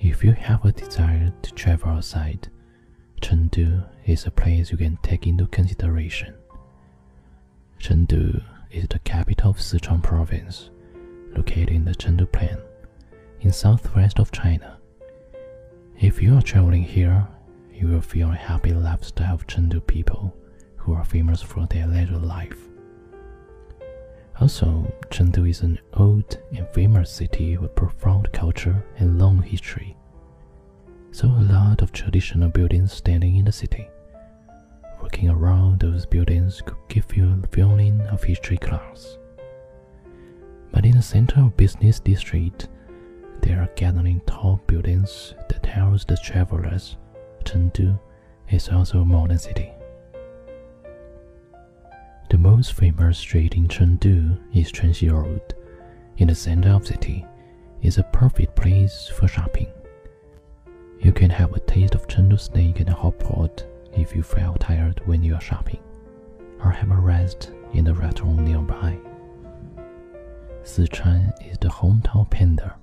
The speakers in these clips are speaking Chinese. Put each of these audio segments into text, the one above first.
If you have a desire to travel outside, Chengdu is a place you can take into consideration. Chengdu is the capital of Sichuan province, located in the Chengdu Plain, in southwest of China. If you are traveling here, you will feel a happy lifestyle of Chengdu people who are famous for their leisure life. Also, Chengdu is an old and famous city with profound culture and long history. So a lot of traditional buildings standing in the city. Walking around those buildings could give you a feeling of history class. But in the center of business district, there are gathering tall buildings that house the travelers. Chengdu is also a modern city. Most famous street in Chengdu is Chunxi Road. In the center of the city is a perfect place for shopping. You can have a taste of Chengdu snake and hot pot if you feel tired when you are shopping, or have a rest in a restaurant nearby. Sichuan is the hometown of Panda.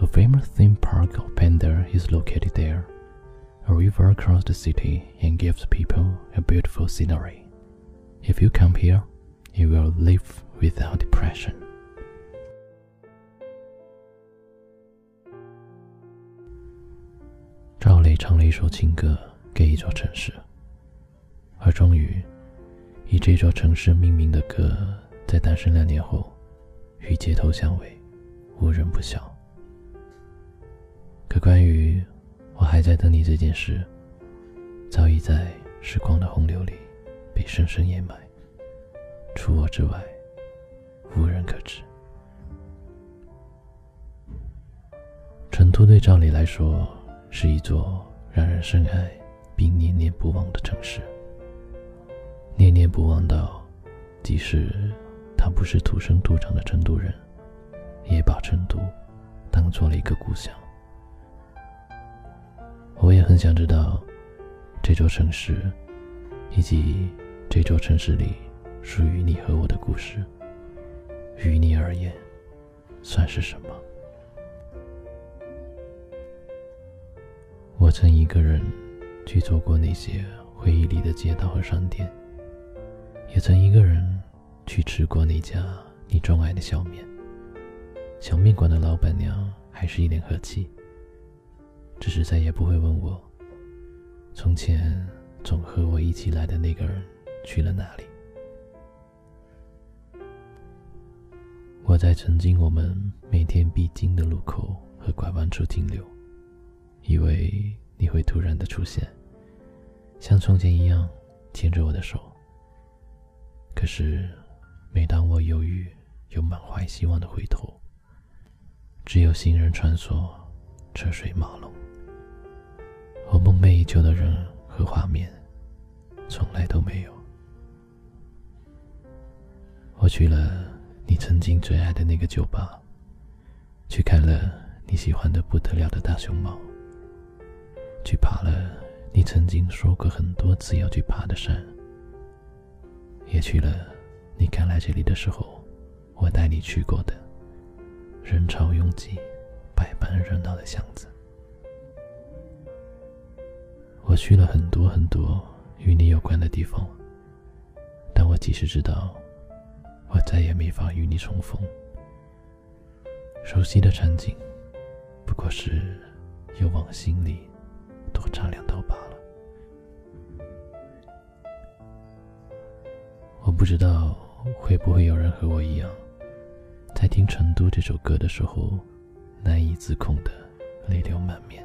A famous theme park of Panda is located there. A river across the city and gives people a beautiful scenery. If you come here, you will live without depression. 赵雷唱了一首情歌给一座城市，而终于，以这座城市命名的歌，在诞生两年后，与街头相违，无人不晓。可关于我还在等你这件事，早已在时光的洪流里。被深深掩埋，除我之外，无人可知。成都对赵丽来说是一座让人深爱并念念不忘的城市，念念不忘到，即使他不是土生土长的成都人，也把成都当做了一个故乡。我也很想知道这座城市，以及。这座城市里，属于你和我的故事，于你而言，算是什么？我曾一个人去走过那些回忆里的街道和商店，也曾一个人去吃过那家你钟爱的小面。小面馆的老板娘还是一脸和气，只是再也不会问我，从前总和我一起来的那个人。去了哪里？我在曾经我们每天必经的路口和拐弯处停留，以为你会突然的出现，像从前一样牵着我的手。可是，每当我犹豫又满怀希望的回头，只有行人穿梭，车水马龙，我梦寐以求的人和画面，从来都没有。去了你曾经最爱的那个酒吧，去看了你喜欢的不得了的大熊猫，去爬了你曾经说过很多次要去爬的山，也去了你刚来这里的时候我带你去过的人潮拥挤、百般热闹的巷子。我去了很多很多与你有关的地方，但我即使知道。我再也没法与你重逢。熟悉的场景，不过是又往心里多插两刀罢了。我不知道会不会有人和我一样，在听《成都》这首歌的时候，难以自控的泪流满面。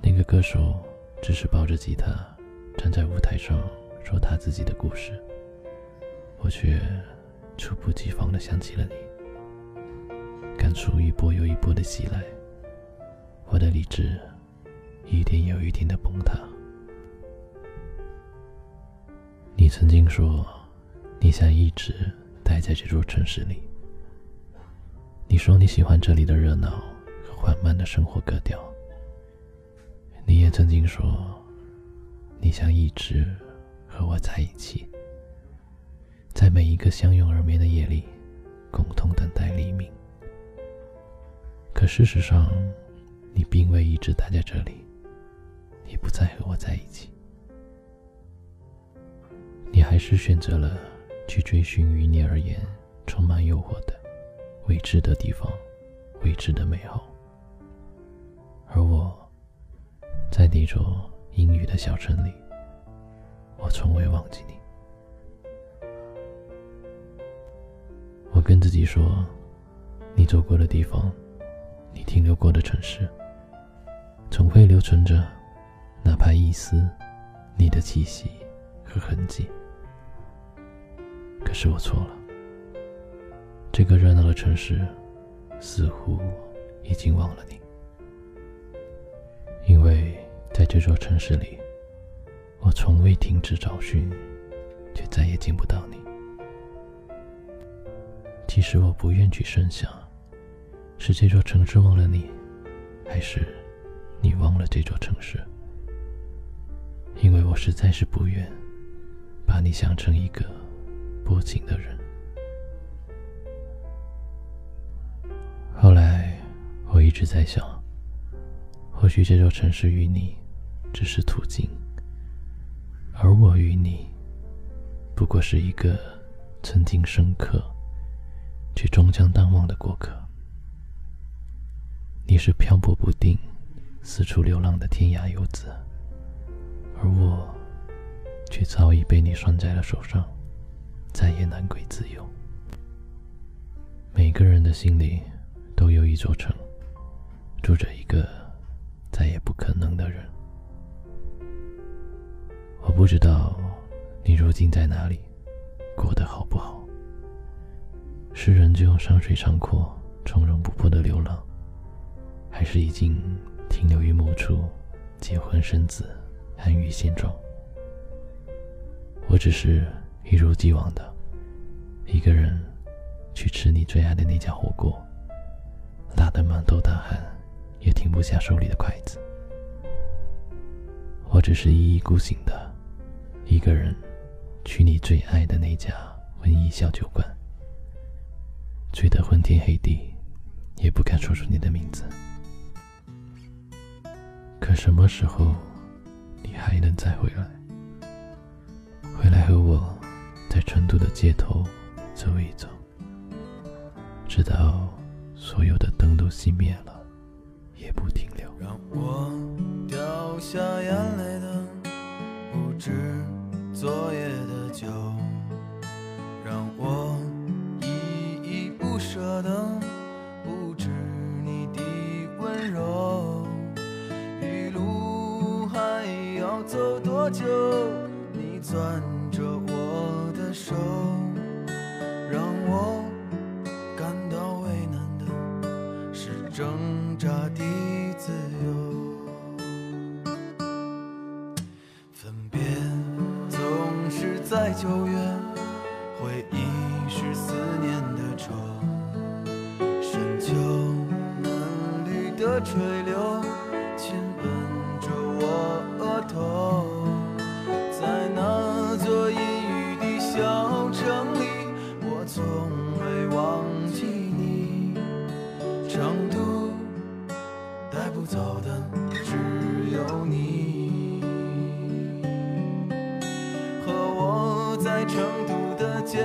那个歌手只是抱着吉他站在舞台上说他自己的故事。我却猝不及防的想起了你，感触一波又一波的袭来，我的理智一点又一点的崩塌。你曾经说，你想一直待在这座城市里。你说你喜欢这里的热闹和缓慢的生活格调。你也曾经说，你想一直和我在一起。在每一个相拥而眠的夜里，共同等待黎明。可事实上，你并未一直待在这里，也不再和我在一起。你还是选择了去追寻于你而言充满诱惑的未知的地方，未知的美好。而我，在那座阴雨的小城里，我从未忘记你。跟自己说，你走过的地方，你停留过的城市，总会留存着哪怕一丝你的气息和痕迹。可是我错了，这个热闹的城市，似乎已经忘了你。因为在这座城市里，我从未停止找寻，却再也见不到你。其实我不愿去深想，是这座城市忘了你，还是你忘了这座城市？因为我实在是不愿把你想成一个薄情的人。后来我一直在想。或许这座城市与你只是途径，而我与你不过是一个曾经深刻将淡忘的过客。你是漂泊不定、四处流浪的天涯游子，而我却早已被你拴在了手上，再也难归自由。每个人的心里都有一座城，住着一个。再也不可能的人。我不知道你如今在哪里，过得好不好？是仍旧山水长阔、从容不迫的流浪，还是已经停留于某处，结婚生子，安于现状？我只是一如既往的，一个人去吃你最爱的那家火锅，辣得满头大汗。也停不下手里的筷子，我只是一意孤行的一个人，去你最爱的那家文艺小酒馆，醉得昏天黑地，也不敢说出你的名字。可什么时候，你还能再回来？回来和我在成都的街头走一走，直到所有的灯都熄灭了。也不停留。让我掉下眼泪的不止昨夜的酒，让我舍得不止你的温柔。一路还要走多久？你攥着我的手，让我感到为难的是挣扎的自由。分别总是。在九月，的垂柳亲吻着我额头，在那座阴雨的小城里，我从未忘记你。成都带不走的只有你和我。在成都的街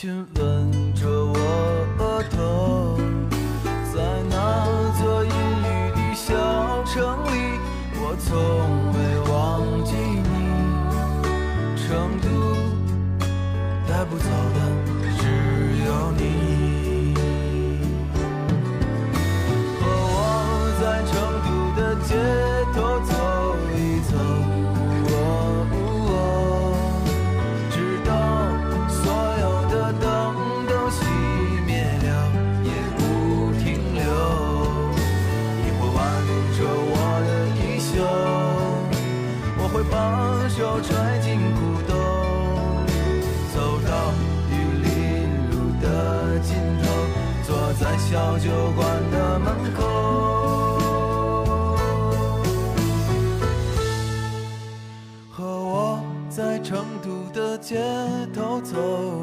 亲吻小酒馆的门口。和我在成都的街头走。